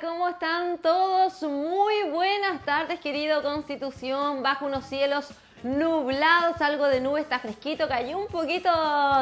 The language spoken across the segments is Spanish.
¿Cómo están todos? Muy buenas tardes, querido Constitución, bajo unos cielos nublados, algo de nube, está fresquito, cayó un poquito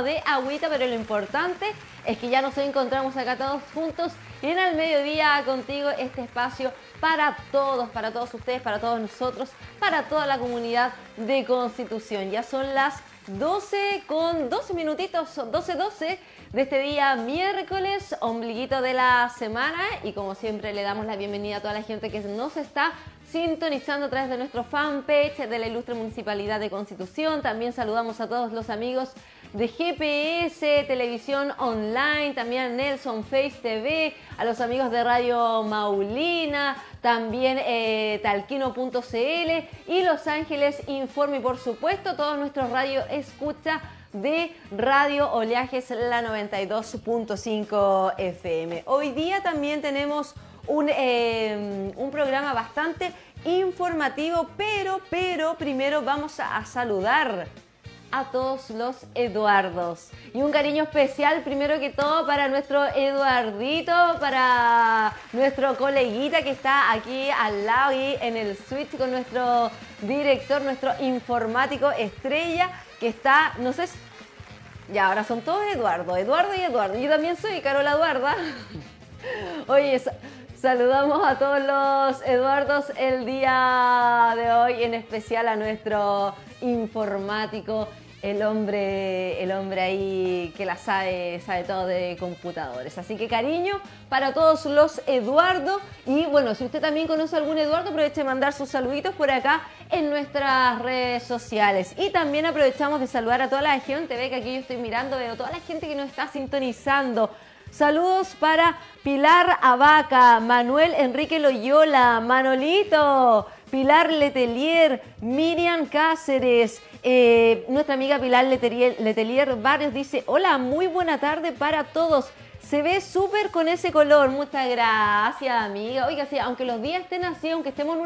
de agüita, pero lo importante es que ya nos encontramos acá todos juntos en el mediodía contigo, este espacio para todos, para todos ustedes, para todos nosotros, para toda la comunidad de Constitución. Ya son las 12 con 12 minutitos, 12, 12 de este día miércoles, ombliguito de la semana y como siempre le damos la bienvenida a toda la gente que nos está sintonizando a través de nuestro fanpage de la Ilustre Municipalidad de Constitución. También saludamos a todos los amigos de GPS, Televisión Online, también a Nelson Face TV, a los amigos de Radio Maulina, también eh, talquino.cl y Los Ángeles Informe y por supuesto todos nuestros radio escucha de Radio Oleajes la 92.5 FM. Hoy día también tenemos un, eh, un, programa bastante informativo, pero, pero primero vamos a, a saludar a todos los Eduardos. Y un cariño especial, primero que todo, para nuestro Eduardito, para nuestro coleguita que está aquí al lado y en el switch con nuestro director, nuestro informático estrella, que está, no sé, ya ahora son todos Eduardo, Eduardo y Eduardo. Yo también soy Carola Eduarda. Oye, saludamos a todos los Eduardos el día de hoy, en especial a nuestro informático, el hombre, el hombre ahí que la sabe, sabe todo de computadores. Así que cariño para todos los Eduardo. Y bueno, si usted también conoce a algún Eduardo, aproveche de mandar sus saluditos por acá en nuestras redes sociales. Y también aprovechamos de saludar a toda la gente, ve que aquí yo estoy mirando, veo toda la gente que nos está sintonizando. Saludos para Pilar Abaca, Manuel Enrique Loyola, Manolito, Pilar Letelier, Miriam Cáceres, eh, nuestra amiga Pilar Letelier, Letelier Barrios dice, hola, muy buena tarde para todos. Se ve súper con ese color. Muchas gracias, amiga. Oiga, sí, aunque los días estén así, aunque estemos en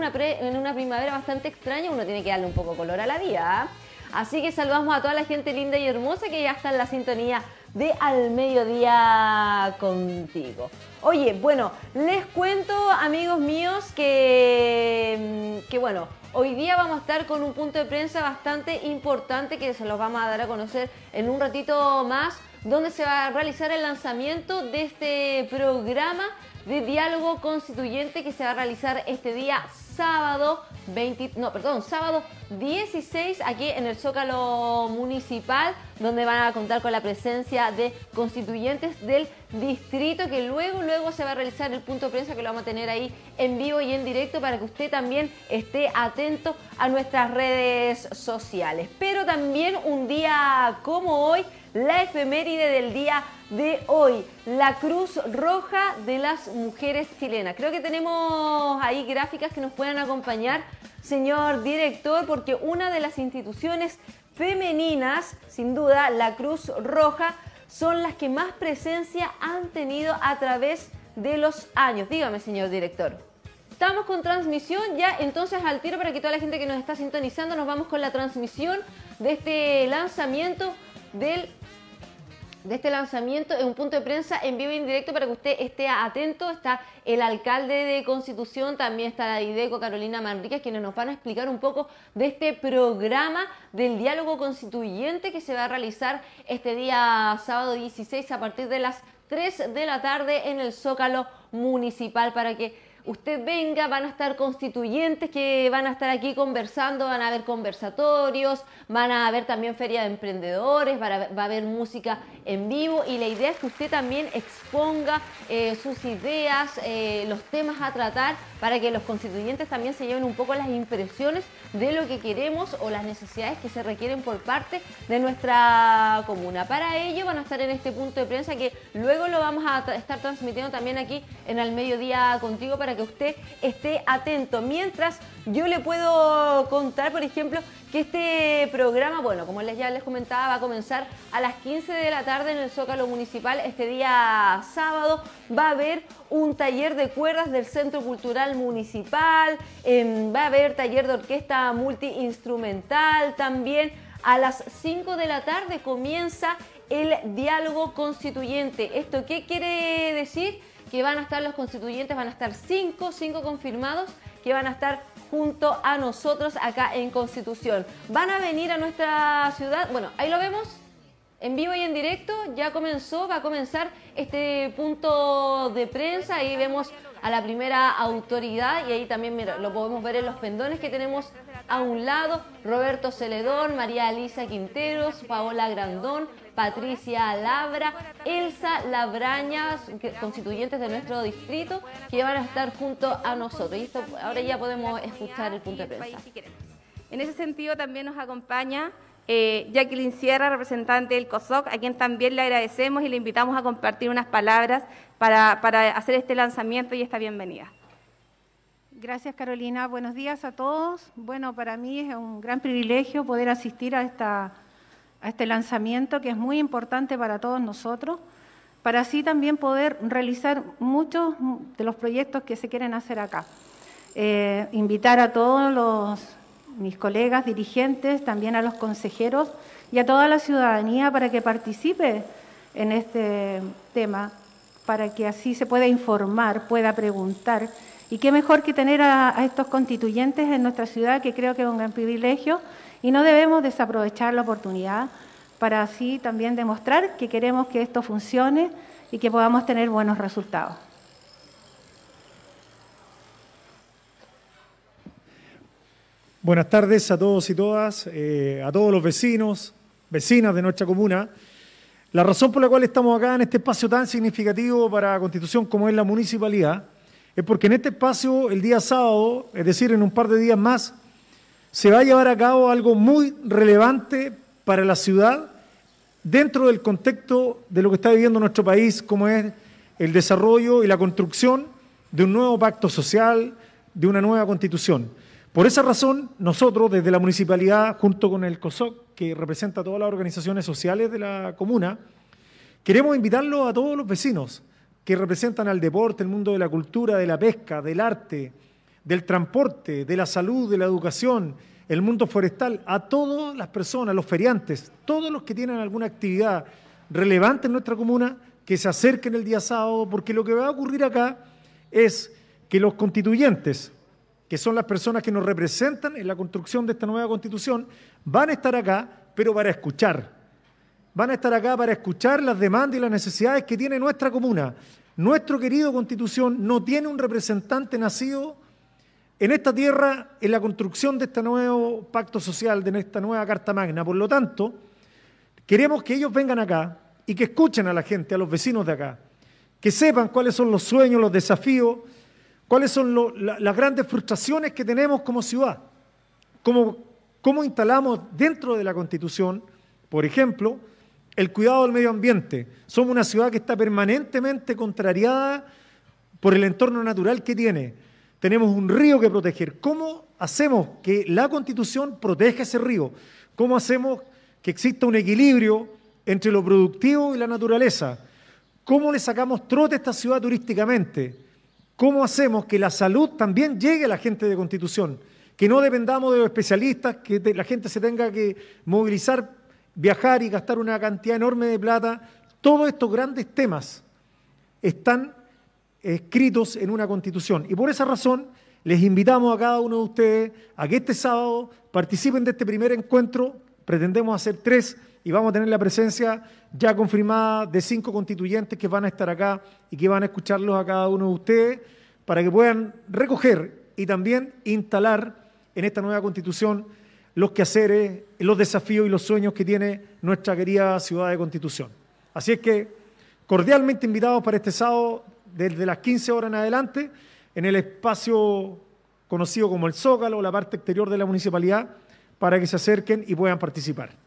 una, primavera bastante extraña, uno tiene que darle un poco color a la vida. Así que saludamos a toda la gente linda y hermosa que ya está en la sintonía de Al Mediodía contigo. Oye, bueno, les cuento, amigos míos, que, que bueno, hoy día vamos a estar con un punto de prensa bastante importante que se los vamos a dar a conocer en un ratito más, donde se va a realizar el lanzamiento de este programa de diálogo constituyente que se va a realizar este día sábado 20, no, perdón, sábado 16 aquí en el Zócalo Municipal, donde van a contar con la presencia de constituyentes del distrito, que luego, luego se va a realizar el punto de prensa que lo vamos a tener ahí en vivo y en directo para que usted también esté atento a nuestras redes sociales. Pero también un día como hoy, la efeméride del día de hoy, la Cruz Roja de las Mujeres Chilenas. Creo que tenemos ahí gráficas que nos puedan acompañar, señor director, porque una de las instituciones femeninas, sin duda, la Cruz Roja, son las que más presencia han tenido a través de los años. Dígame, señor director. Estamos con transmisión ya, entonces al tiro para que toda la gente que nos está sintonizando nos vamos con la transmisión de este lanzamiento del de este lanzamiento en un punto de prensa en vivo y en directo para que usted esté atento. Está el alcalde de Constitución, también está la IDECO Carolina Manríquez, quienes nos van a explicar un poco de este programa del diálogo constituyente que se va a realizar este día sábado 16 a partir de las 3 de la tarde en el Zócalo Municipal para que usted venga, van a estar constituyentes que van a estar aquí conversando, van a haber conversatorios, van a haber también feria de emprendedores, va a, haber música en vivo y la idea es que usted también exponga eh, sus ideas, eh, los temas a tratar para que los constituyentes también se lleven un poco las impresiones de lo que queremos o las necesidades que se requieren por parte de nuestra comuna. Para ello van a estar en este punto de prensa que luego lo vamos a estar transmitiendo también aquí en el mediodía contigo para que usted esté atento. Mientras yo le puedo contar, por ejemplo, que este programa, bueno, como les ya les comentaba, va a comenzar a las 15 de la tarde en el Zócalo Municipal. Este día sábado va a haber un taller de cuerdas del Centro Cultural Municipal, em, va a haber taller de orquesta multiinstrumental también. A las 5 de la tarde comienza el diálogo constituyente. ¿Esto qué quiere decir? Que van a estar los constituyentes, van a estar 5, 5 confirmados, que van a estar junto a nosotros acá en Constitución. Van a venir a nuestra ciudad, bueno, ahí lo vemos, en vivo y en directo, ya comenzó, va a comenzar este punto de prensa, ahí vemos a la primera autoridad y ahí también lo podemos ver en los pendones que tenemos a un lado, Roberto Celedón, María Elisa Quinteros, Paola Grandón, Patricia Labra, Elsa Labrañas, constituyentes de nuestro distrito, que van a estar junto a nosotros. Y esto, ahora ya podemos escuchar el punto de prensa. En ese sentido también nos acompaña eh, Jacqueline Sierra, representante del COSOC, a quien también le agradecemos y le invitamos a compartir unas palabras para, para hacer este lanzamiento y esta bienvenida. Gracias Carolina, buenos días a todos. Bueno, para mí es un gran privilegio poder asistir a esta a este lanzamiento que es muy importante para todos nosotros, para así también poder realizar muchos de los proyectos que se quieren hacer acá. Eh, invitar a todos los, mis colegas dirigentes, también a los consejeros y a toda la ciudadanía para que participe en este tema, para que así se pueda informar, pueda preguntar. Y qué mejor que tener a, estos constituyentes en nuestra ciudad, que creo que es un gran privilegio y no debemos desaprovechar la oportunidad para así también demostrar que queremos que esto funcione y que podamos tener buenos resultados. Buenas tardes a todos y todas, eh, a todos los vecinos, vecinas de nuestra comuna. La razón por la cual estamos acá en este espacio tan significativo para la Constitución como es la municipalidad es porque en este espacio el día sábado, es decir, en un par de días más, se va a llevar a cabo algo muy relevante para la ciudad dentro del contexto de lo que está viviendo nuestro país, como es el desarrollo y la construcción de un nuevo pacto social, de una nueva constitución. Por esa razón, nosotros desde la municipalidad, junto con el COSOC, que representa a todas las organizaciones sociales de la comuna, queremos invitarlo a todos los vecinos que representan al deporte, el mundo de la cultura, de la pesca, del arte, del transporte, de la salud, de la educación, el mundo forestal, a todas las personas, los feriantes, todos los que tienen alguna actividad relevante en nuestra comuna, que se acerquen el día sábado, porque lo que va a ocurrir acá es que los constituyentes, que son las personas que nos representan en la construcción de esta nueva constitución, van a estar acá, pero para escuchar. Van a estar acá para escuchar las demandas y las necesidades que tiene nuestra comuna. Nuestro querido constitución no tiene un representante nacido en esta tierra, en la construcción de este nuevo pacto social, de esta nueva Carta Magna. Por lo tanto, queremos que ellos vengan acá y que escuchen a la gente, a los vecinos de acá, que sepan cuáles son los sueños, los desafíos, cuáles son las grandes frustraciones que tenemos como ciudad, cómo, cómo instalamos dentro de la Constitución, por ejemplo, el cuidado del medio ambiente. Somos una ciudad que está permanentemente contrariada por el entorno natural que tiene tenemos un río que proteger. ¿Cómo hacemos que la Constitución proteja ese río? ¿Cómo hacemos que exista un equilibrio entre lo productivo y la naturaleza? ¿Cómo le sacamos trote a esta ciudad turísticamente? ¿Cómo hacemos que la salud también llegue a la gente de Constitución? Que no dependamos de los especialistas, que la gente se tenga que movilizar, viajar y gastar una cantidad enorme de plata. Todos estos grandes temas están escritos en una constitución. Y por esa razón les invitamos a cada uno de ustedes a que este sábado participen de este primer encuentro. Pretendemos hacer tres y vamos a tener la presencia ya confirmada de cinco constituyentes que van a estar acá y que van a escucharlos a cada uno de ustedes para que puedan recoger y también instalar en esta nueva constitución los quehaceres, los desafíos y los sueños que tiene nuestra querida ciudad de Constitución. Así es que cordialmente invitados para este sábado desde las 15 horas en adelante en el espacio conocido como el Zócalo, la parte exterior de la municipalidad, para que se acerquen y puedan participar.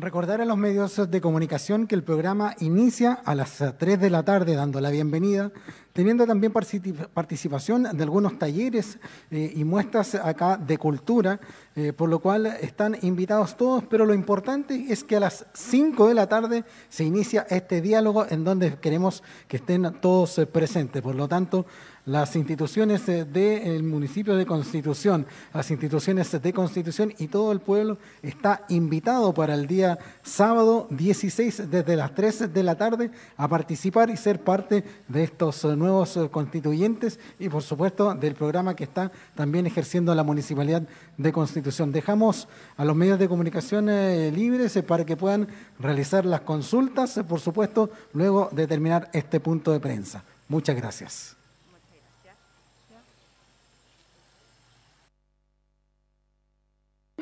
Recordar a los medios de comunicación que el programa inicia a las 3 de la tarde dando la bienvenida, teniendo también participación de algunos talleres eh, y muestras acá de cultura, eh, por lo cual están invitados todos, pero lo importante es que a las 5 de la tarde se inicia este diálogo en donde queremos que estén todos eh, presentes. Por lo tanto, las instituciones del municipio de Constitución, las instituciones de Constitución y todo el pueblo está invitado para el día sábado 16 desde las 3 de la tarde a participar y ser parte de estos nuevos constituyentes y por supuesto del programa que está también ejerciendo la municipalidad de Constitución. Dejamos a los medios de comunicación eh, libres eh, para que puedan realizar las consultas, eh, por supuesto, luego de terminar este punto de prensa. Muchas gracias.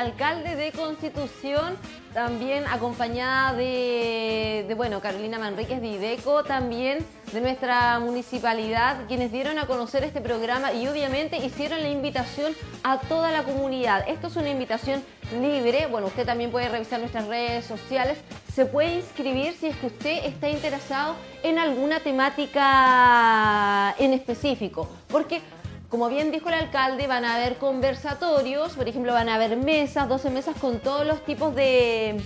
alcalde de Constitución, también acompañada de, bueno, Carolina Manríquez de IDECO, también de nuestra municipalidad, quienes dieron a conocer este programa y obviamente hicieron la invitación a toda la comunidad. Esto es una invitación libre, bueno, usted también puede revisar nuestras redes sociales, se puede inscribir si es que usted está interesado en alguna temática en específico, porque como bien dijo el alcalde, van a haber conversatorios, por ejemplo, van a haber mesas, 12 mesas con todos los tipos de,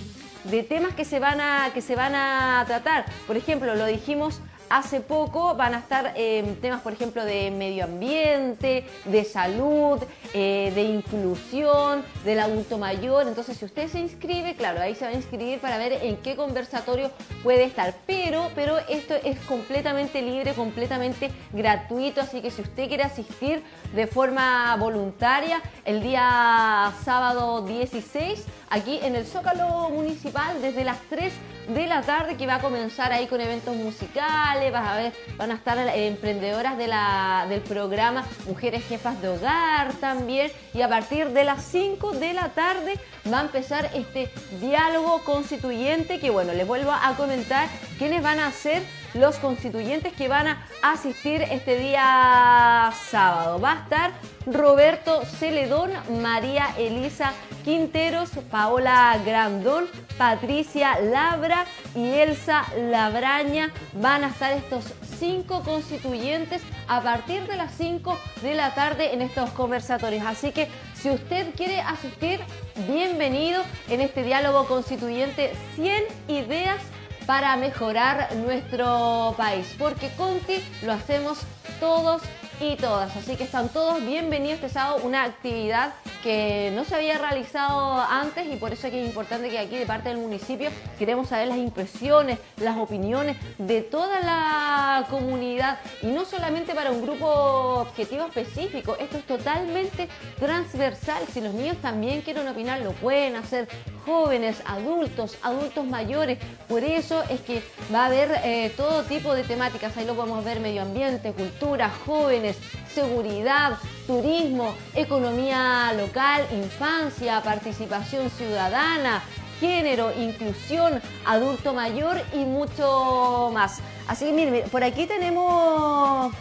temas que se, van a, que se van a tratar. Por ejemplo, lo dijimos hace poco van a estar eh, temas, por ejemplo, de medio ambiente, de salud, eh, de inclusión, del adulto mayor. Entonces, si usted se inscribe, claro, ahí se va a inscribir para ver en qué conversatorio puede estar. Pero, pero esto es completamente libre, completamente gratuito, así que si usted quiere asistir de forma voluntaria el día sábado 16, aquí en el Zócalo Municipal, desde las 3 de la tarde que va a comenzar ahí con eventos musicales, vas a ver, van a estar eh, emprendedoras del programa Mujeres Jefas de Hogar también y a partir de las 5 de la tarde va a empezar este diálogo constituyente que bueno, les vuelvo a comentar quiénes van a ser los constituyentes que van a asistir este día sábado. Va a estar Roberto Celedón, María Elisa Quinteros, Paola Grandón, Patricia Labra y Elsa Labraña. Van a estar estos cinco constituyentes a partir de las 5 de la tarde en estos conversatorios. Así que si usted quiere asistir, bienvenido en este diálogo constituyente 100 ideas para mejorar nuestro país, porque Conti lo hacemos todos y todas. Así que están todos bienvenidos este sábado, una actividad que no se había realizado antes y por eso es importante que aquí de parte del municipio queremos saber las impresiones, las opiniones de toda la comunidad y no solamente para un grupo objetivo específico, esto es totalmente transversal. Si los niños también quieren opinar, lo pueden hacer jóvenes, adultos, adultos mayores. Por eso es que va a haber eh, todo tipo de temáticas. Ahí lo podemos ver medio ambiente, cultura, jóvenes, seguridad, turismo, economía local, infancia, participación ciudadana, género, inclusión, adulto mayor y mucho más. Así que miren, por aquí tenemos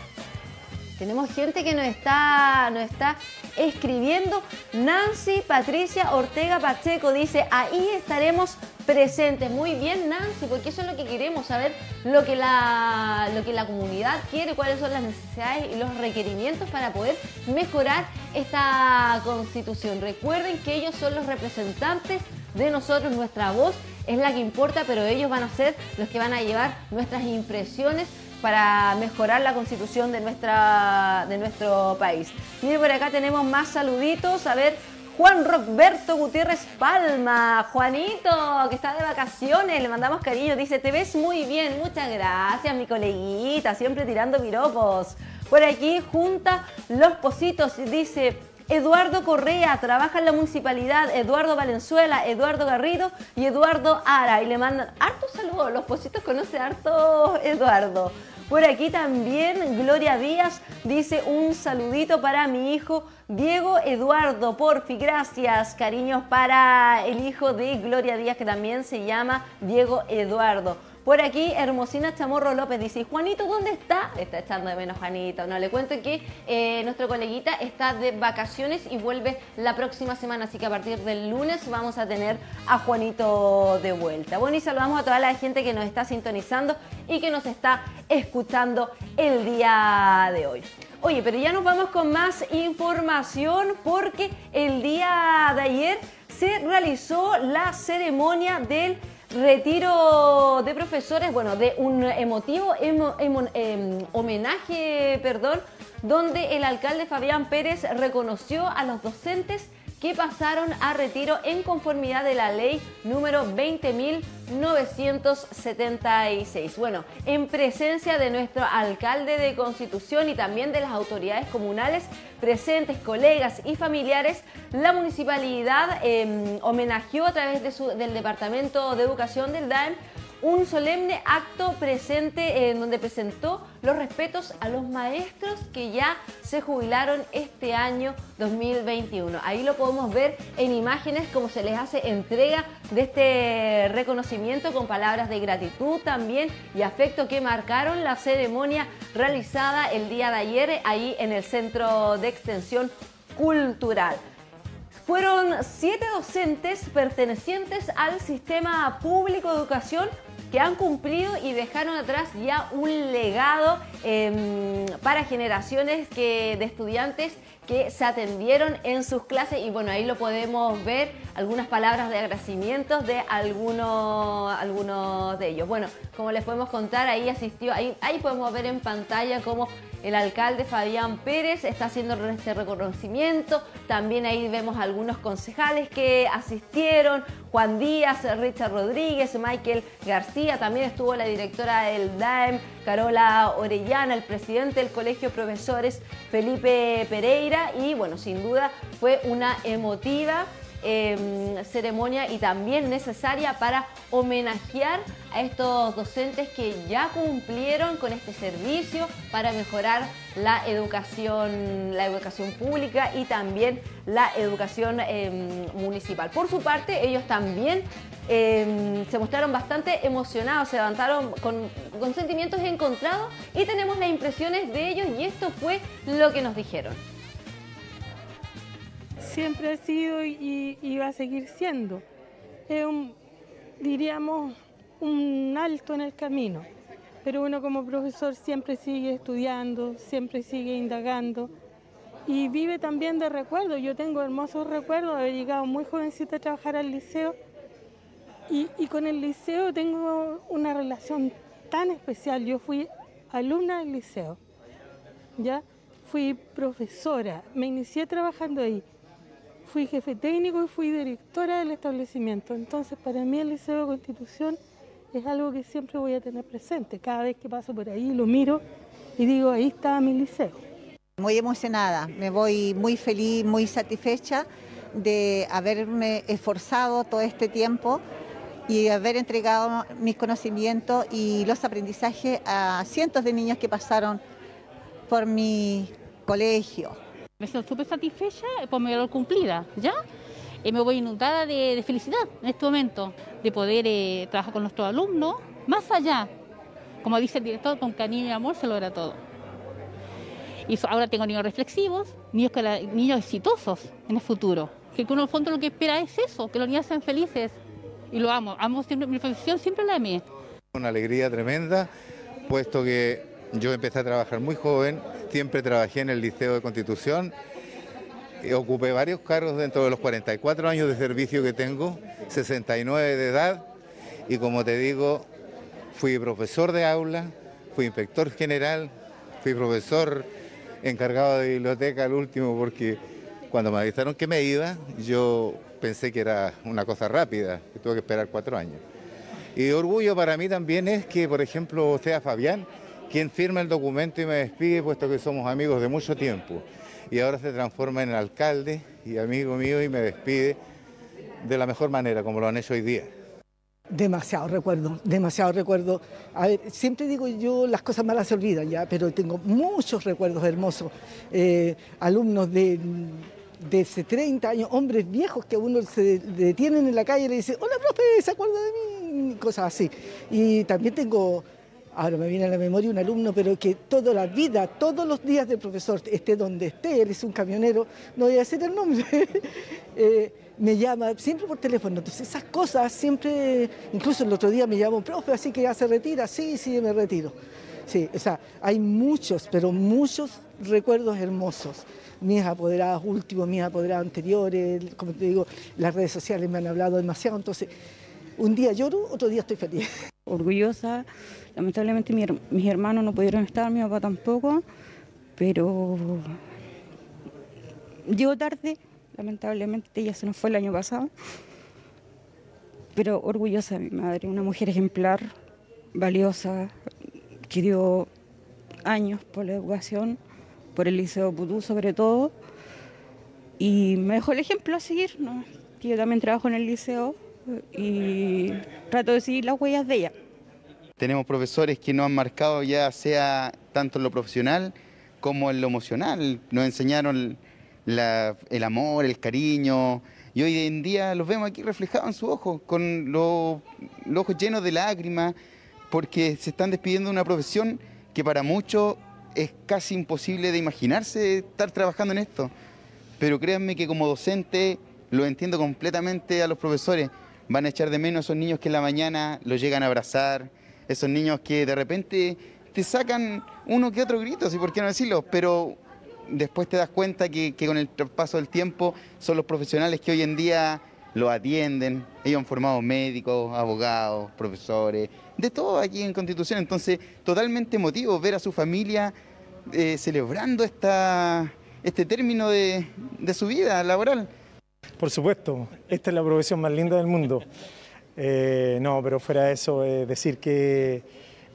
tenemos gente que nos está, nos está escribiendo. Nancy Patricia Ortega Pacheco dice, ahí estaremos presentes. Muy bien, Nancy, porque eso es lo que queremos, saber lo que la, lo que la comunidad quiere, cuáles son las necesidades y los requerimientos para poder mejorar esta constitución. Recuerden que ellos son los representantes de nosotros, nuestra voz es la que importa, pero ellos van a ser los que van a llevar nuestras impresiones para mejorar la constitución de, nuestra, de nuestro país. Mire, por acá tenemos más saluditos. A ver, Juan Roberto Gutiérrez Palma, Juanito, que está de vacaciones, le mandamos cariño, dice, te ves muy bien, muchas gracias, mi coleguita, siempre tirando piropos. Por aquí junta los positos, dice, Eduardo Correa, trabaja en la municipalidad, Eduardo Valenzuela, Eduardo Garrido y Eduardo Ara. Y le mandan harto saludos, los positos conoce harto Eduardo. Por aquí también Gloria Díaz dice un saludito para mi hijo Diego Eduardo Porfi. Gracias, cariños para el hijo de Gloria Díaz que también se llama Diego Eduardo. Por aquí, Hermosina Chamorro López dice, Juanito, ¿dónde está? está echando de menos Juanito. No, le cuento que eh, nuestro coleguita está de vacaciones y vuelve la próxima semana, así que a partir del lunes vamos a tener a Juanito de vuelta. Bueno, y saludamos a toda la gente que nos está sintonizando y que nos está escuchando el día de hoy. Oye, pero ya nos vamos con más información porque el día de ayer se realizó la ceremonia del retiro de profesores, bueno, de un emotivo em, homenaje, perdón, donde el alcalde Fabián Pérez reconoció a los docentes que pasaron a retiro en conformidad de la ley número 20.976. Bueno, en presencia de nuestro alcalde de Constitución y también de las autoridades comunales presentes, colegas y familiares, la municipalidad eh, homenajeó a través de su, del Departamento de Educación del DAEM un solemne acto presente en donde presentó los respetos a los maestros que ya se jubilaron este año 2021. Ahí lo podemos ver en imágenes como se les hace entrega de este reconocimiento con palabras de gratitud también y afecto que marcaron la ceremonia realizada el día de ayer ahí en el Centro de Extensión Cultural. Fueron siete docentes pertenecientes al sistema público de educación que han cumplido y dejaron atrás ya un legado em, para generaciones que, de estudiantes que se atendieron en sus clases y bueno, ahí lo podemos ver, algunas palabras de agradecimiento de algunos, algunos de ellos. Bueno, como les podemos contar, ahí asistió, ahí, ahí podemos ver en pantalla cómo el alcalde Fabián Pérez está haciendo este reconocimiento. También ahí vemos algunos concejales que asistieron. Juan Díaz, Richard Rodríguez, Michael García. También estuvo la directora del DAEM, Carola Orellana, el presidente del Colegio de Profesores, Felipe Pereira. Y bueno, sin duda fue una emotiva Em, ceremonia y también necesaria para homenajear a estos docentes que ya cumplieron con este servicio para mejorar la educación, la educación pública y también la educación em, municipal. Por su parte, ellos también em, se mostraron bastante emocionados, se levantaron con, con sentimientos encontrados y tenemos las impresiones de ellos y esto fue lo que nos dijeron siempre ha sido y, va a seguir siendo. Es un, diríamos, un alto en el camino, pero uno como profesor siempre sigue estudiando, siempre sigue indagando y vive también de recuerdos. Yo tengo hermosos recuerdos de haber llegado muy jovencita a trabajar al liceo y, y con el liceo tengo una relación tan especial. Yo fui alumna del liceo, ¿ya? Fui profesora, me inicié trabajando ahí fui jefe técnico y fui directora del establecimiento. Entonces, para mí el Liceo de Constitución es algo que siempre voy a tener presente. Cada vez que paso por ahí lo miro y digo, ahí está mi liceo. Muy emocionada, me voy muy feliz, muy satisfecha de haberme esforzado todo este tiempo y haber entregado mis conocimientos y los aprendizajes a cientos de niños que pasaron por mi colegio. Me siento súper satisfecha por mi valor cumplida, ¿ya? Y me voy inundada de, felicidad en este momento, de poder eh, trabajar con nuestros alumnos, más allá, como dice el director, con cariño y amor se logra todo. Y ahora tengo niños reflexivos, niños, niños exitosos en el futuro, que uno en el fondo lo que espera es eso, que los niños sean felices y lo amo. Amo mi profesión siempre la amé. Una alegría tremenda, puesto que yo empecé a trabajar muy joven, siempre trabajé en el Liceo de Constitución, ocupé varios cargos dentro de los 44 años de servicio que tengo, 69 de edad, y como te digo, fui profesor de aula, fui inspector general, fui profesor encargado de biblioteca al último porque cuando me avisaron que me iba, yo pensé que era una cosa rápida, que tuve que esperar cuatro años. Y orgullo para mí también es que, por ejemplo, sea Fabián quien firma el documento y me despide, puesto que somos amigos de mucho tiempo. Y ahora se transforma en alcalde y amigo mío y me despide de la mejor manera, como lo han hecho hoy día. Demasiado recuerdo, demasiado recuerdo. A ver, siempre digo yo, las cosas malas se olvidan ya, pero tengo muchos recuerdos hermosos. Eh, alumnos de, de hace 30 años, hombres viejos que uno se detienen en la calle y le dicen, hola profe, ¿se acuerda de mí? Cosas así. Y también tengo, ahora me viene a la memoria un alumno, pero que toda la vida, todos los días del profesor, esté donde esté, él es un camionero, no voy a decir el nombre. eh, me llama siempre por teléfono. Entonces esas cosas siempre, incluso el otro día me llamó, profe, así que ya se retira, sí, sí, me retiro. Sí, o sea, hay muchos, pero muchos recuerdos hermosos. Mis apoderados últimos, mis apoderados anteriores, como te digo, las redes sociales me han hablado demasiado, entonces un día lloro, otro día estoy feliz. Orgullosa, lamentablemente mis hermanos no pudieron estar, mi papá tampoco, pero llegó tarde, Lamentablemente ella se nos fue el año pasado. Pero orgullosa de mi madre, una mujer ejemplar, valiosa, que dio años por la educación, por el Liceo Putú sobre todo. Y me dejó el ejemplo a seguir. ¿no? Yo también trabajo en el liceo y trato de seguir las huellas de ella. Tenemos profesores que nos han marcado ya sea tanto en lo profesional como en lo emocional. Nos enseñaron el amor, el cariño. Y hoy en día los vemos aquí reflejados en sus ojos, con los, ojos llenos de lágrimas, porque se están despidiendo de una profesión que para muchos es casi imposible de imaginarse estar trabajando en esto. Pero créanme que como docente lo entiendo completamente a los profesores. Van a echar de menos esos niños que en la mañana los llegan a abrazar, esos niños que de repente te sacan uno que otro grito, si por qué no decirlo, pero después te das cuenta que, con el paso del tiempo son los profesionales que hoy en día lo atienden. Ellos han formado médicos, abogados, profesores, de todo aquí en Constitución. Entonces, totalmente emotivo ver a su familia eh, celebrando esta, este término de, su vida laboral. Por supuesto, esta es la profesión más linda del mundo. Eh, no, pero fuera de eso, decir que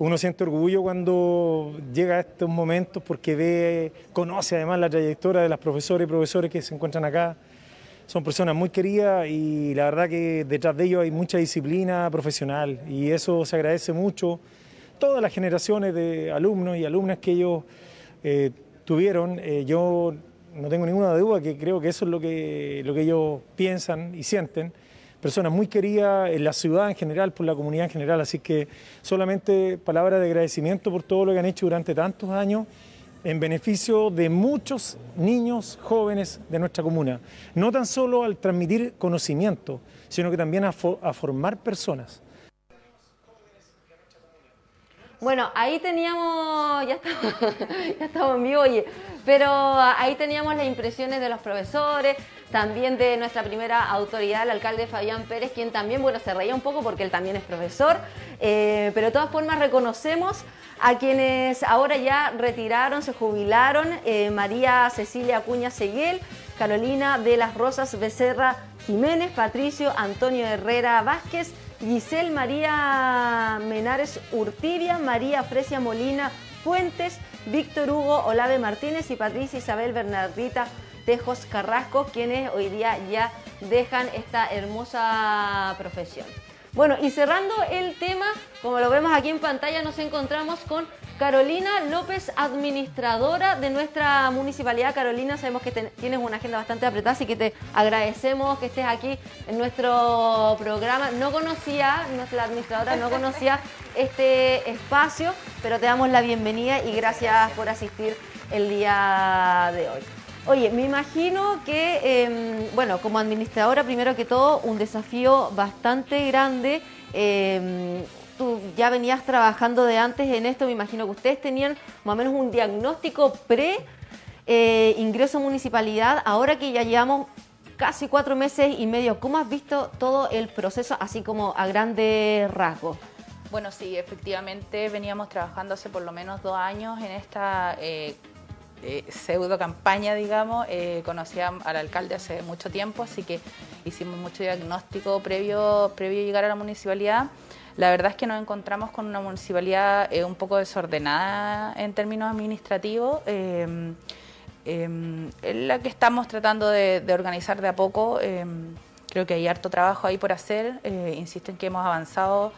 uno siente orgullo cuando llega a estos momentos porque ve, conoce además la trayectoria de las profesoras y profesores que se encuentran acá. Son personas muy queridas y la verdad que detrás de ellos hay mucha disciplina profesional y eso se agradece mucho. Todas las generaciones de alumnos y alumnas que ellos eh, tuvieron, eh, yo no tengo ninguna duda que creo que eso es lo que, lo que ellos piensan y sienten personas muy queridas en la ciudad en general, por la comunidad en general. Así que solamente palabras de agradecimiento por todo lo que han hecho durante tantos años en beneficio de muchos niños jóvenes de nuestra comuna. No tan solo al transmitir conocimiento, sino que también a, formar personas. Bueno, ahí teníamos, ya estamos, ya estamos en vivo, oye, pero ahí teníamos las impresiones de los profesores, también de nuestra primera autoridad, el alcalde Fabián Pérez, quien también, bueno, se reía un poco porque él también es profesor, eh, pero de todas formas reconocemos a quienes ahora ya retiraron, se jubilaron, eh, María Cecilia Acuña Seguel, Carolina de las Rosas Becerra Jiménez, Patricio Antonio Herrera Vázquez, Giselle María Menares Urtibia, María Fresia Molina Fuentes, Víctor Hugo Olave Martínez y Patricia Isabel Bernardita Tejos Carrasco, quienes hoy día ya dejan esta hermosa profesión. Bueno, y cerrando el tema, como lo vemos aquí en pantalla, nos encontramos con Carolina López, administradora de nuestra municipalidad. Carolina, sabemos que tienes una agenda bastante apretada, así que te agradecemos que estés aquí en nuestro programa. No conocía, nuestra administradora no conocía este espacio, pero te damos la bienvenida y gracias por asistir el día de hoy. Oye, me imagino que, em, bueno, como administradora, primero que todo, un desafío bastante grande. Em, tú ya venías trabajando de antes en esto, me imagino que ustedes tenían más o menos un diagnóstico pre eh, ingreso a municipalidad, ahora que ya llevamos casi cuatro meses y medio, ¿cómo has visto todo el proceso así como a grandes rasgos? Bueno, sí, efectivamente veníamos trabajando hace por lo menos dos años en esta eh, eh, pseudo campaña, digamos. Eh, conocía al alcalde hace mucho tiempo, así que hicimos mucho diagnóstico previo, previo a llegar a la municipalidad. La verdad es que nos encontramos con una municipalidad un poco desordenada en términos administrativos, em, em, en la que estamos tratando de, organizar de a poco. Em, creo que hay harto trabajo ahí por hacer. insisto en que hemos avanzado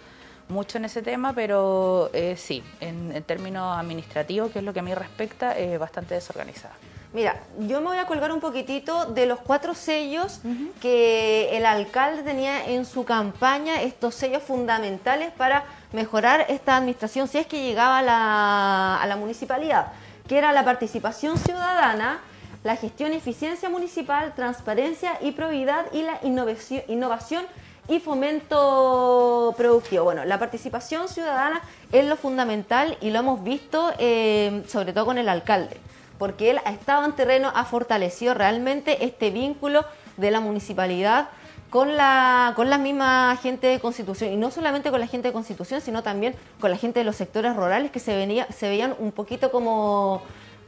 mucho en ese tema, pero eh, sí, en, términos administrativos, que es lo que a mí respecta, es bastante desorganizada. Mira, yo me voy a colgar un poquitito de los cuatro sellos que el alcalde tenía en su campaña, estos sellos fundamentales para mejorar esta administración si es que llegaba a la, a la municipalidad, que era la participación ciudadana, la gestión y eficiencia municipal, transparencia y probidad y la innovación, innovación y fomento productivo. Bueno, la participación ciudadana es lo fundamental y lo hemos visto eh, sobre todo con el alcalde, porque él ha estado en terreno, ha fortalecido realmente este vínculo de la municipalidad con la, con la misma gente de Constitución, y no solamente con la gente de Constitución, sino también con la gente de los sectores rurales que se, venía, se veían un poquito como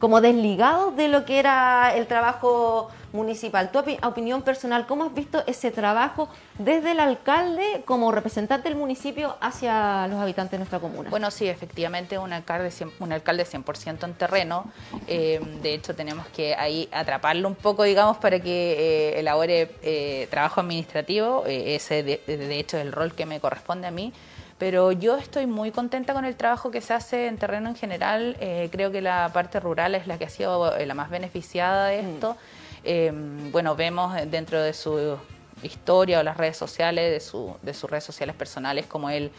como desligados de lo que era el trabajo municipal. Tu opinión personal, ¿cómo has visto ese trabajo desde el alcalde como representante del municipio hacia los habitantes de nuestra comuna? Bueno, sí, efectivamente un alcalde, un alcalde 100% en terreno. Eh, de hecho, tenemos que ahí atraparlo un poco, digamos, para que eh, elabore eh, trabajo administrativo. ese, de, de hecho, es el rol que me corresponde a mí pero yo estoy muy contenta con el trabajo que se hace en terreno en general. Eh, creo que la parte rural es la que ha sido eh, la más beneficiada de esto. Em, bueno, vemos dentro de su historia o las redes sociales, de, su, de sus redes sociales personales, como él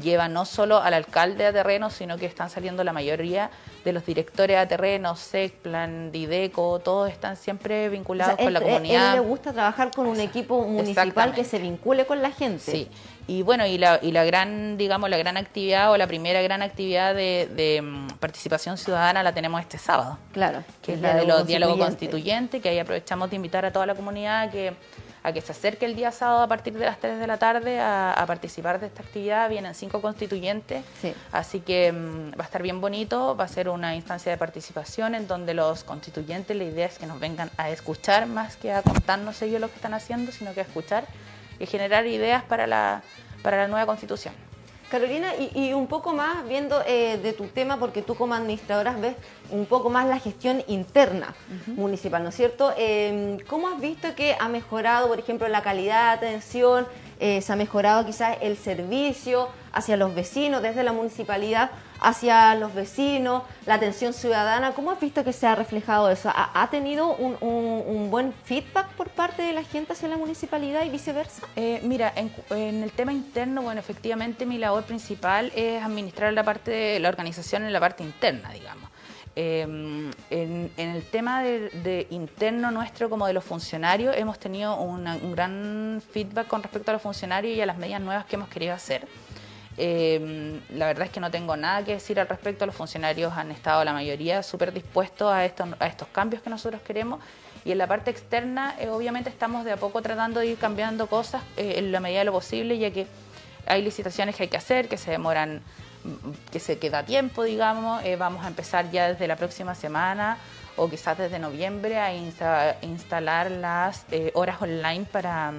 lleva no solo al alcalde a terreno, sino que están saliendo la mayoría de los directores a terreno, SECPLAN, Dideco, todos están siempre vinculados con la comunidad. A él le gusta trabajar con un equipo municipal que se vincule con la gente. Sí, y bueno, y la, y la gran, digamos, la gran actividad o la primera gran actividad de, mm, participación ciudadana la tenemos este sábado. Claro. Que es la de los diálogos constituyentes, que ahí aprovechamos de invitar a toda la comunidad que a que se acerque el día sábado a partir de las 3 de la tarde a, participar de esta actividad. Vienen cinco constituyentes, así que mm, va a estar bien bonito, va a ser una instancia de participación en donde los constituyentes, la idea es que nos vengan a escuchar más que a contarnos ellos lo que están haciendo, sino que a escuchar y generar ideas para la, para la nueva constitución. Carolina, y, un poco más viendo eh, de tu tema, porque tú como administradora ves un poco más la gestión interna municipal, ¿no es cierto? Em, ¿Cómo has visto que ha mejorado, por ejemplo, la calidad de atención? Eh, ¿Se ha mejorado quizás el servicio hacia los vecinos desde la municipalidad? Hacia los vecinos, la atención ciudadana. ¿Cómo has visto que se ha reflejado eso? ¿Ha, tenido un, buen feedback por parte de la gente hacia la municipalidad y viceversa? Eh, mira, en, el tema interno, bueno, efectivamente mi labor principal es administrar la parte de la organización en la parte interna, digamos. Em, en, el tema de, interno nuestro como de los funcionarios hemos tenido un gran feedback con respecto a los funcionarios y a las medidas nuevas que hemos querido hacer. Eh, la verdad es que no tengo nada que decir al respecto. Los funcionarios han estado, la mayoría, súper dispuestos a estos, a estos cambios que nosotros queremos. Y en la parte externa, eh, obviamente, estamos de a poco tratando de ir cambiando cosas eh, en la medida de lo posible, ya que hay licitaciones que hay que hacer, que se demoran, que se queda tiempo, digamos. vamos a empezar ya desde la próxima semana o quizás desde noviembre a instalar las horas online para,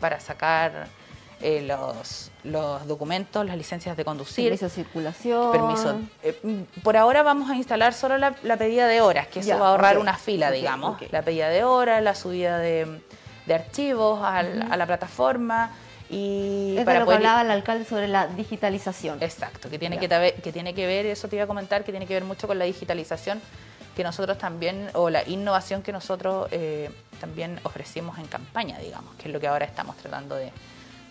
para sacar eh, los, los documentos, las licencias de conducir. Permiso de circulación. Permiso. Eh, por ahora vamos a instalar solo la, pedida de horas, que eso va a ahorrar una fila, digamos. La pedida de horas, la subida de, archivos a, la plataforma. Y es para lo que hablaba el alcalde sobre la digitalización. Exacto, que tiene que, que tiene que ver, eso te iba a comentar, que tiene que ver mucho con la digitalización que nosotros también, o la innovación que nosotros eh, también ofrecimos en campaña, digamos, que es lo que ahora estamos tratando de,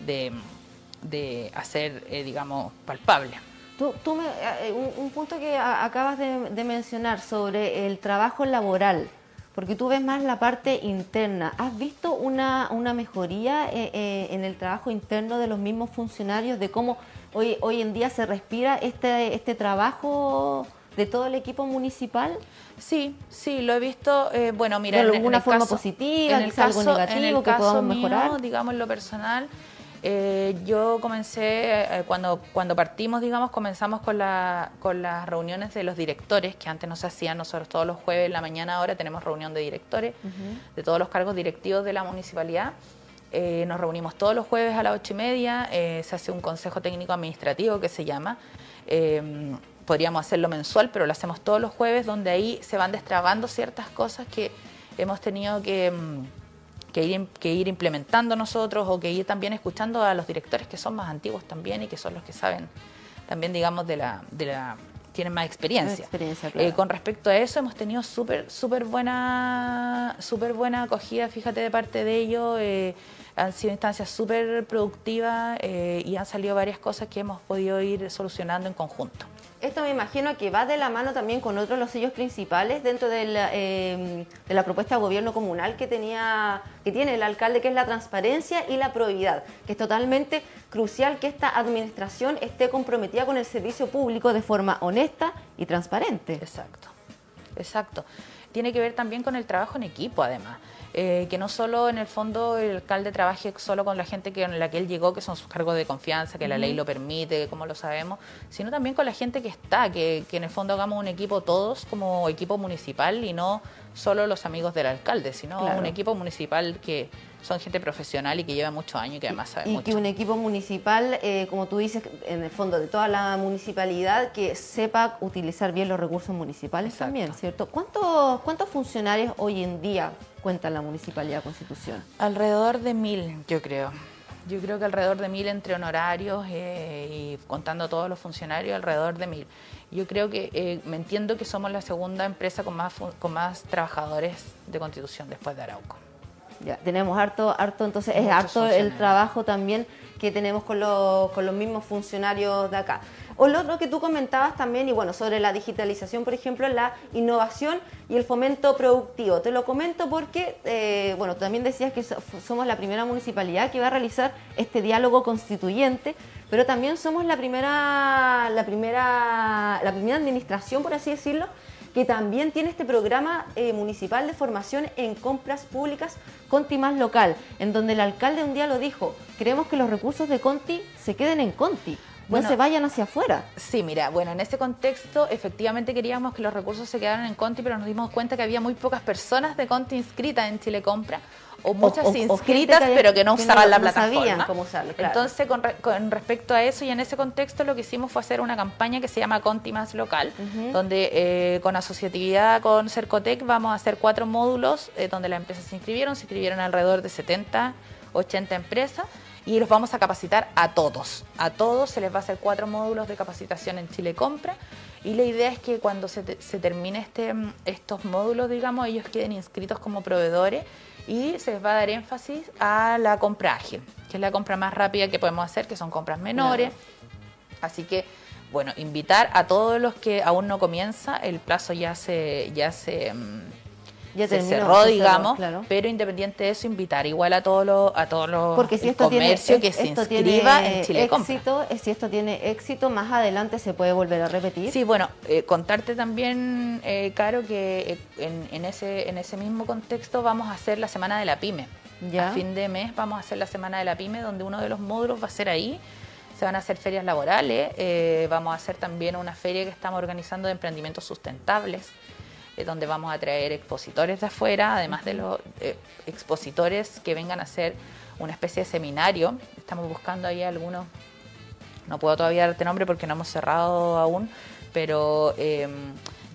de, hacer, eh, digamos, palpable. Tú, eh, un, punto que acabas de, mencionar sobre el trabajo laboral. porque tú ves más la parte interna. ¿Has visto una, una mejoría eh, eh, en el trabajo interno de los mismos funcionarios, de cómo hoy, hoy en día se respira este, este trabajo de todo el equipo municipal? Sí, sí, lo he visto, eh, bueno, mira, de en- alguna en el forma caso- positiva, en el quizá algo caso- en negativo el que caso podamos mío, mejorar. digamos, en lo personal, eh, yo comencé, eh, cuando, cuando partimos, digamos, comenzamos con, la, con las reuniones de los directores, que antes no se hacían, nosotros todos los jueves en la mañana ahora tenemos reunión de directores, de todos los cargos directivos de la municipalidad. Eh, nos reunimos todos los jueves a las ocho y media, eh, se hace un consejo técnico administrativo que se llama. eh, podríamos hacerlo mensual, pero lo hacemos todos los jueves, donde ahí se van destrabando ciertas cosas que hemos tenido que, mm, que ir, que ir implementando nosotros o que ir también escuchando a los directores que son más antiguos también y que son los que saben también, digamos, de la, de la tienen más experiencia. experiencia, claro. Eh, con respecto a eso, hemos tenido súper súper buena, súper buena acogida, fíjate, de parte de ellos. eh, han sido instancias súper productivas eh, y han salido varias cosas que hemos podido ir solucionando en conjunto. Esto me imagino que va de la mano también con otros los sellos principales dentro de la, eh, de la propuesta de gobierno comunal que tenía, que tiene el alcalde, que es la transparencia y la probidad, que es totalmente crucial que esta administración esté comprometida con el servicio público de forma honesta y transparente. Exacto. Exacto. Tiene que ver también con el trabajo en equipo, además. Eh, que no solo en el fondo el alcalde trabaje solo con la gente que, con la que él llegó, que son sus cargos de confianza, que la ley lo permite, como lo sabemos, sino también con la gente que está, que, que en el fondo hagamos un equipo todos como equipo municipal y no solo los amigos del alcalde, sino Claro. un equipo municipal que son gente profesional y que lleva muchos años y que además sabe Y mucho. que un equipo municipal, eh, como tú dices, en el fondo de toda la municipalidad, que sepa utilizar bien los recursos municipales también, ¿cierto? ¿Cuántos, ¿Cuántos funcionarios hoy en día cuenta la Municipalidad de Constitución? Alrededor de mil, yo creo. Yo creo que alrededor de mil entre honorarios eh, y contando todos los funcionarios, alrededor de mil. Yo creo que, eh, me entiendo que somos la segunda empresa con más, con más trabajadores de Constitución después de Arauco. Ya, tenemos harto, harto, entonces es harto el trabajo también que tenemos con los, con los mismos funcionarios de acá. O lo otro que tú comentabas también, y bueno, sobre la digitalización, por ejemplo, la innovación y el fomento productivo. Te lo comento porque, eh, bueno, también decías que so- somos la primera municipalidad que va a realizar este diálogo constituyente, pero también somos la primera, la primera, la primera administración, por así decirlo, que también tiene este programa eh, municipal de formación en compras públicas Conti Más Local, en donde el alcalde un día lo dijo, queremos que los recursos de Conti se queden en Conti, Bueno, no se vayan hacia afuera. Sí, mira, bueno, en ese contexto efectivamente queríamos que los recursos se quedaran en Conti, pero nos dimos cuenta que había muy pocas personas de Conti inscritas en Chile Compra, o muchas o- o gente inscritas, que- pero que no que no- usaban la no plataforma. sabían cómo usarlo, claro. Entonces, con, re- con respecto a eso y en ese contexto, lo que hicimos fue hacer una campaña que se llama Conti Más Local, donde eh, con asociatividad con Cercotec vamos a hacer cuatro módulos eh, donde las empresas se inscribieron, se inscribieron alrededor de 70, 80 empresas y los vamos a capacitar a todos. A todos se les va a hacer cuatro módulos de capacitación en Chile Compra y la idea es que cuando se, te- se termine este, mm, estos módulos, digamos, ellos queden inscritos como proveedores y se les va a dar énfasis a la compra ágil, que es la compra más rápida que podemos hacer, que son compras menores. Así que, bueno, invitar a todos los que aún no comienza, el plazo ya se, ya se, mm, Ya se terminó, cerró, se cerró, digamos, claro. pero independiente de eso, invitar igual a todos los, a todos los Porque si el esto tiene, comercio que se inscriba tiene, en Chile éxito, eh, si esto tiene éxito, más adelante se puede volver a repetir. Sí, bueno, eh, contarte también, eh, Caro, que eh, en, en ese, en ese mismo contexto vamos a hacer la Semana de la Pyme. Ya. A fin de mes vamos a hacer la Semana de la Pyme, donde uno de los módulos va a ser ahí. Se van a hacer ferias laborales, eh, vamos a hacer también una feria que estamos organizando de emprendimientos sustentables, eh, donde vamos a traer expositores de afuera, además de los eh, expositores que vengan a hacer una especie de seminario. Estamos buscando ahí algunos no puedo todavía darte nombre porque no hemos cerrado aún, pero eh,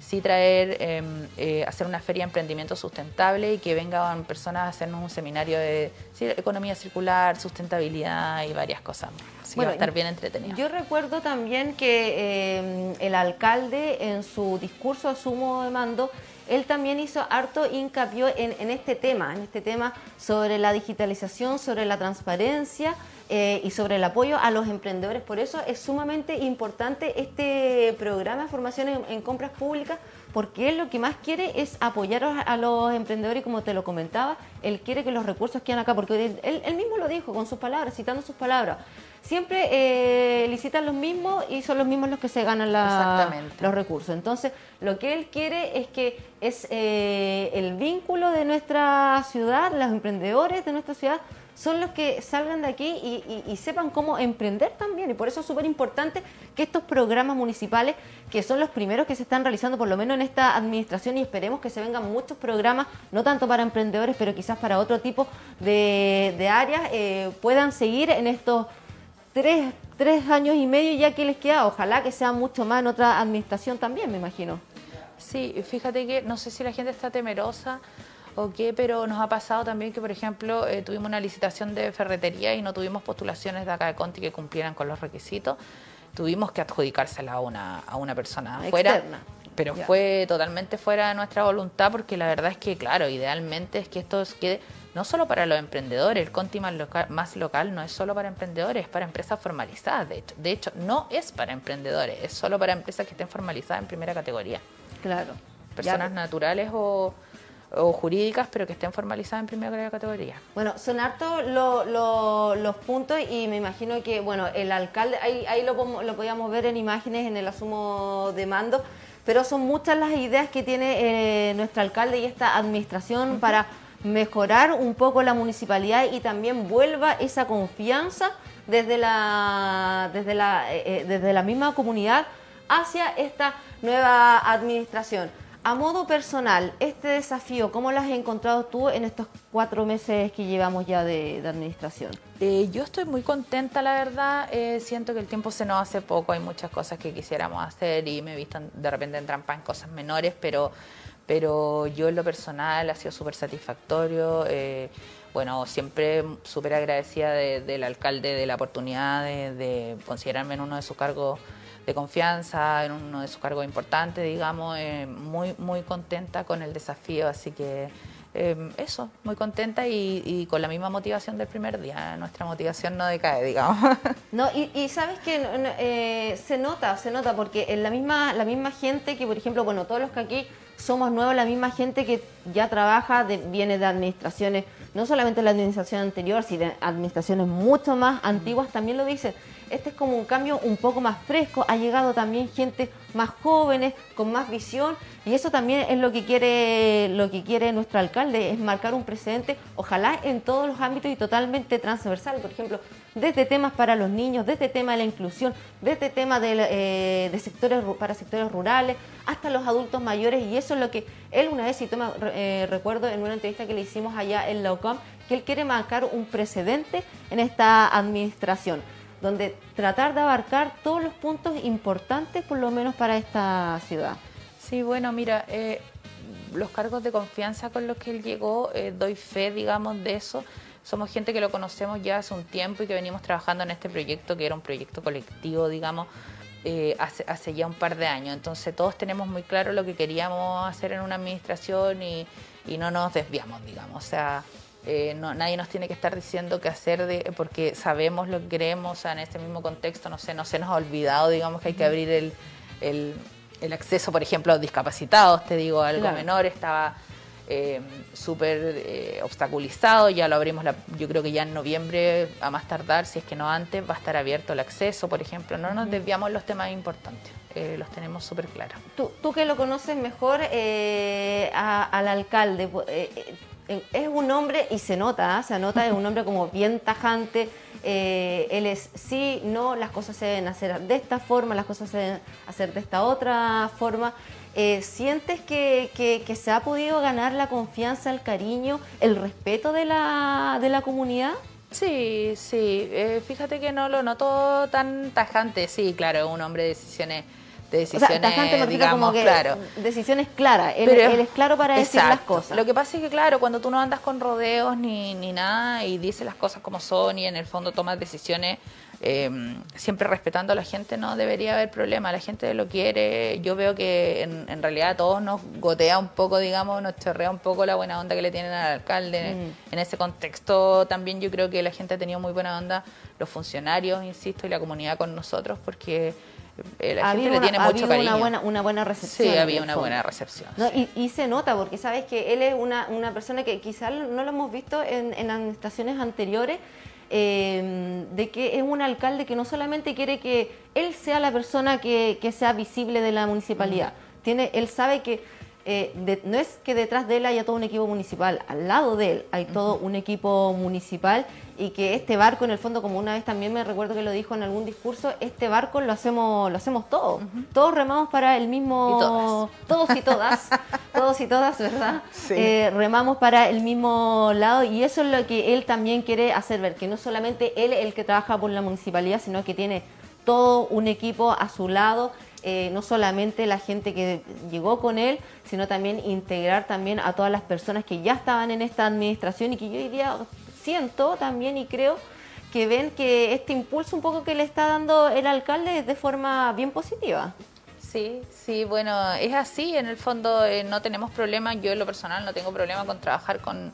sí traer, eh, eh, hacer una feria de emprendimiento sustentable y que vengan personas a hacernos un seminario de sí, economía circular, sustentabilidad y varias cosas. Así Bueno, va a estar bien entretenido. Yo recuerdo también que eh, el alcalde en su discurso a sumo de mando él también hizo harto hincapié en, este tema, en este tema sobre la digitalización, sobre la transparencia eh, y sobre el apoyo a los emprendedores. Por eso es sumamente importante este programa de formación en compras públicas, porque él lo que más quiere es apoyar a, los emprendedores y como te lo comentaba, él quiere que los recursos queden acá, porque él, él- mismo lo dijo con sus palabras, citando sus palabras. Siempre eh, licitan los mismos y son los mismos los que se ganan la- los recursos. Entonces, lo que él quiere es que es eh, el vínculo de nuestra ciudad, los emprendedores de nuestra ciudad son los que salgan de aquí y, y- sepan cómo emprender también. Y por eso es súper importante que estos programas municipales, que son los primeros que se están realizando, por lo menos en esta administración, y esperemos que se vengan muchos programas, no tanto para emprendedores, pero quizás para otro tipo de, de áreas, eh, puedan seguir en estos tres, tres años y medio ya que les queda. Ojalá que sea mucho más en otra administración también, me imagino. Sí, fíjate que no sé si la gente está temerosa o qué, pero nos ha pasado también que, por ejemplo, eh, tuvimos una licitación de ferretería y no tuvimos postulaciones de acá de Conti que cumplieran con los requisitos. Tuvimos que adjudicársela a una, a una persona afuera. Externa. Pero fue totalmente fuera de nuestra voluntad porque la verdad es que, claro, idealmente es que esto quede no solo para los emprendedores, el Conti más local, más local no es solo para emprendedores, es para empresas formalizadas, de hecho. De hecho, no es para emprendedores, es solo para empresas que estén formalizadas en primera categoría. Claro. Personas Ya. naturales o, o jurídicas, pero que estén formalizadas en primera categoría. Bueno, son hartos lo- lo- los puntos y me imagino que, bueno, el alcalde, ahí, ahí lo, lo podíamos ver en imágenes en el asumo de mando, pero son muchas las ideas que tiene eh, nuestro alcalde y esta administración para mejorar un poco la municipalidad y también vuelva esa confianza desde la, desde la, eh, eh, desde la misma comunidad hacia esta nueva administración. A modo personal, este desafío, ¿cómo lo has encontrado tú en estos cuatro meses que llevamos ya de, administración? Eh, yo estoy muy contenta, la verdad. Eh, siento que el tiempo se nos hace poco. Hay muchas cosas que quisiéramos hacer y me visto de repente en trampa en cosas menores, pero, pero yo en lo personal ha sido súper satisfactorio. Eh, bueno, siempre súper agradecida de- del alcalde de la oportunidad de, de considerarme en uno de sus cargos de confianza, en uno de sus cargos importantes, digamos. eh, muy, muy contenta con el desafío, así que eh, eso, muy contenta y, con la misma motivación del primer día. Nuestra motivación no decae, digamos. No, y, y sabes que eh, se nota, se nota, porque en la misma, la misma gente que, por ejemplo, bueno, todos los que aquí somos nuevos, la misma gente que ya trabaja, de- viene de administraciones, no solamente la administración anterior, sino de administraciones mucho más antiguas, también lo dicen. Este es como un cambio un poco más fresco, ha llegado también gente más jóvenes, con más visión, y eso también es lo que quiere, lo que quiere nuestro alcalde, es marcar un precedente, ojalá en todos los ámbitos y totalmente transversal, por ejemplo, desde temas para los niños, desde tema de la inclusión, desde tema de, eh, de sectores para sectores rurales, hasta los adultos mayores, y eso es lo que él una vez, y toma, eh, recuerdo en una entrevista que le hicimos allá en la que él quiere marcar un precedente en esta administración donde tratar de abarcar todos los puntos importantes, por lo menos para esta ciudad. Sí, bueno, mira, eh, los cargos de confianza con los que él llegó, eh, doy fe, digamos, de eso. Somos gente que lo conocemos ya hace un tiempo y que venimos trabajando en este proyecto, que era un proyecto colectivo, digamos, eh, hace, ya un par de años. Entonces todos tenemos muy claro lo que queríamos hacer en una administración y, y no nos desviamos, digamos. O sea, eh, no, nadie nos tiene que estar diciendo qué hacer de, porque sabemos lo que queremos, o sea, en este mismo contexto, no sé, no se nos ha olvidado, digamos, que hay que abrir el, el, el acceso, por ejemplo, a los discapacitados, te digo, algo Claro. menor, estaba eh, súper eh, obstaculizado, ya lo abrimos, la- yo creo que ya en noviembre, a más tardar, si es que no antes, va a estar abierto el acceso, por ejemplo, no nos desviamos los temas importantes, eh, los tenemos súper claros. Tú, tú que lo conoces mejor eh, a- al alcalde, eh, es un hombre, y se nota, ¿ah? se nota, es un hombre como bien tajante, eh, él es sí, no, las cosas se deben hacer de esta forma, las cosas se deben hacer de esta otra forma. Eh, ¿Sientes que, que- se ha podido ganar la confianza, el cariño, el respeto de la, de la comunidad? Sí, sí, eh, fíjate que no lo noto tan tajante, sí, claro, un hombre de decisiones, de O decisiones, sea, tajante me refiero digamos, como que claro. decisiones claras, él, Pero- él es claro para decir las cosas. Lo que pasa es que, claro, cuando tú no andas con rodeos ni, ni nada y dices las cosas como son y en el fondo tomas decisiones eh, siempre respetando a la gente, no debería haber problema. La gente lo quiere. Yo veo que en, en realidad a todos nos gotea un poco, digamos, nos chorrea un poco la buena onda que le tienen al alcalde. Mm. En ese contexto también yo creo que la gente ha tenido muy buena onda, los funcionarios, insisto, y la comunidad con nosotros, porque la gente le tiene mucho cariño. una buena, una buena recepción. Sí, había una fondo. buena recepción. No, y, y se nota, porque sabes que él es una, una persona que quizás no lo hemos visto en, en administraciones anteriores, eh, de que es un alcalde que no solamente quiere que él sea la persona que, que sea visible de la municipalidad, tiene, él sabe que eh, de- no es que detrás de él haya todo un equipo municipal, al lado de él hay todo un equipo municipal y que este barco en el fondo, como una vez también me recuerdo que lo dijo en algún discurso, este barco lo hacemos, lo hacemos todos, todos remamos para el mismo, todos y todas, todos y todas, ¿verdad? Sí. Eh, remamos para el mismo lado y eso es lo que él también quiere hacer ver, que no solamente él es el que trabaja por la municipalidad, sino que tiene todo un equipo a su lado, eh, no solamente la gente que llegó con él, sino también integrar también a todas las personas que ya estaban en esta administración y que yo hoy día siento también y creo que ven que este impulso un poco que le está dando el alcalde es de forma bien positiva. Sí, sí, bueno, es así, en el fondo eh, no tenemos problema, yo en lo personal no tengo problema con trabajar con,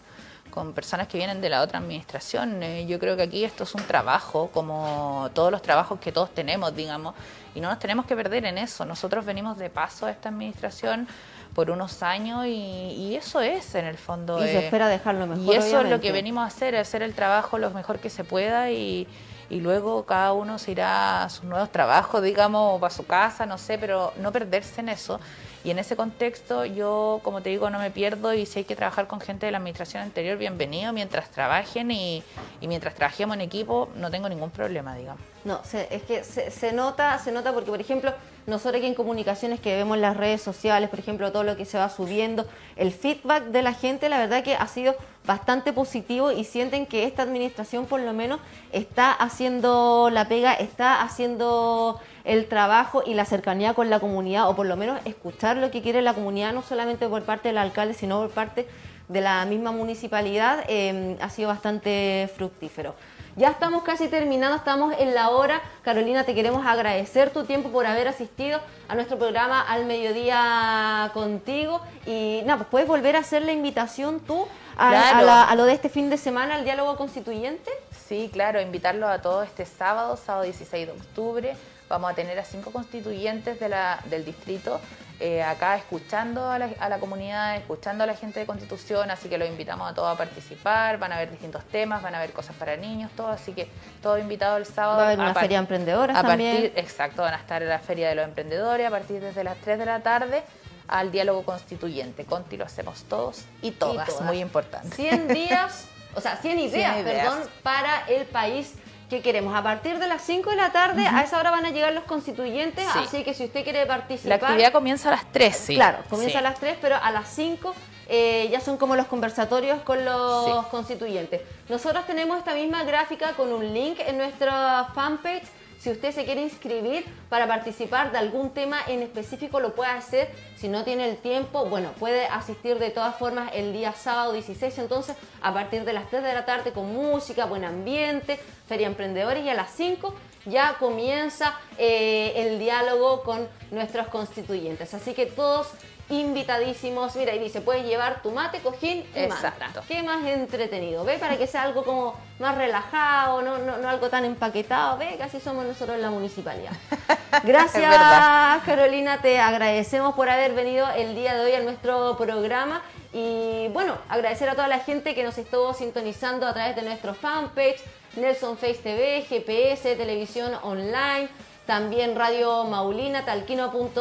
con personas que vienen de la otra administración. Eh, yo creo que aquí esto es un trabajo, como todos los trabajos que todos tenemos, digamos, y no nos tenemos que perder en eso. Nosotros venimos de paso a esta administración por unos años y, y eso es en el fondo. Y se eh, espera dejarlo mejor. y eso es lo que venimos a hacer, hacer el trabajo lo mejor que se pueda y, y luego cada uno se irá a sus nuevos trabajos, digamos, o para su casa, no sé, pero no perderse en eso. Y en ese contexto yo, como te digo, no me pierdo y si hay que trabajar con gente de la administración anterior, bienvenido, mientras trabajen y, mientras trabajemos en equipo, no tengo ningún problema, digamos. No, es que se, se nota, se nota porque, por ejemplo, nosotros aquí en comunicaciones que vemos las redes sociales, por ejemplo, todo lo que se va subiendo, el feedback de la gente, la verdad que ha sido bastante positivo y sienten que esta administración por lo menos está haciendo la pega, está haciendo el trabajo y la cercanía con la comunidad, o por lo menos escuchar lo que quiere la comunidad, no solamente por parte del alcalde, sino por parte de la misma municipalidad, eh, ha sido bastante fructífero. Ya estamos casi terminando, estamos en la hora. Carolina, te queremos agradecer tu tiempo por haber asistido a nuestro programa al mediodía contigo. Y nada, pues puedes volver a hacer la invitación tú a, Claro. a la- a lo de este fin de semana, al diálogo constituyente. Sí, claro, invitarlos a todos este sábado, sábado 16 de octubre. Vamos a tener a cinco constituyentes de la- del distrito eh, acá escuchando a la, a la comunidad, escuchando a la gente de Constitución, así que los invitamos a todos a participar, van a haber distintos temas, van a haber cosas para niños, todo, así que todos invitados el sábado. Va a haber una par- feria de emprendedoras a también. partir- Exacto, van a estar en la Feria de los Emprendedores a partir desde las 3 de la tarde al diálogo constituyente. Conti lo hacemos todos y todas, todas. muy importante. 100 días, o sea, 100 ideas, 100 ideas. perdón, para el país que queremos. A partir de las 5 de la tarde, a esa hora van a llegar los constituyentes, Sí. así que si usted quiere participar... La actividad comienza a las 3, sí. Claro, comienza Sí. a las 3, pero a las 5 eh, ya son como los conversatorios con los Sí. constituyentes. Nosotros tenemos esta misma gráfica con un link en nuestra fanpage. Si usted se quiere inscribir para participar de algún tema en específico, lo puede hacer. Si no tiene el tiempo, bueno, puede asistir de todas formas el día sábado 16, entonces a partir de las 3 de la tarde con música, buen ambiente, feria emprendedores y a las 5 ya comienza eh, el diálogo con nuestros constituyentes. Así que todos invitadísimos. Mira, y dice, puedes llevar tu mate, cojín y manta. Exacto. Qué más entretenido, ¿ve? Para que sea algo como más relajado, no, no, no algo tan empaquetado, ¿ve? Así somos nosotros en la municipalidad. Gracias. Carolina, te agradecemos por haber venido el día de hoy a nuestro programa. Y bueno, agradecer a toda la gente que nos estuvo sintonizando a través de nuestro fanpage, Nelson Face TV, GPS, televisión online, también Radio Maulina, talquino.cl,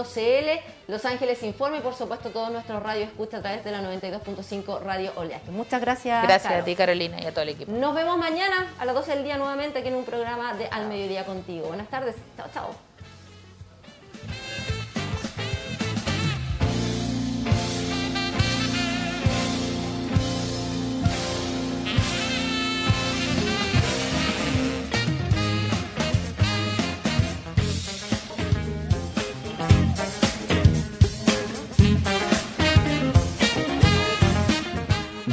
Los Ángeles Informe y por supuesto todos nuestros radio escucha a través de la 92.5 Radio Oleaje. Muchas gracias. Gracias Caro. a ti, Carolina, y a todo el equipo. Nos vemos mañana a las 12 del día nuevamente aquí en un programa de Al Mediodía contigo. Buenas tardes. Chao, chao.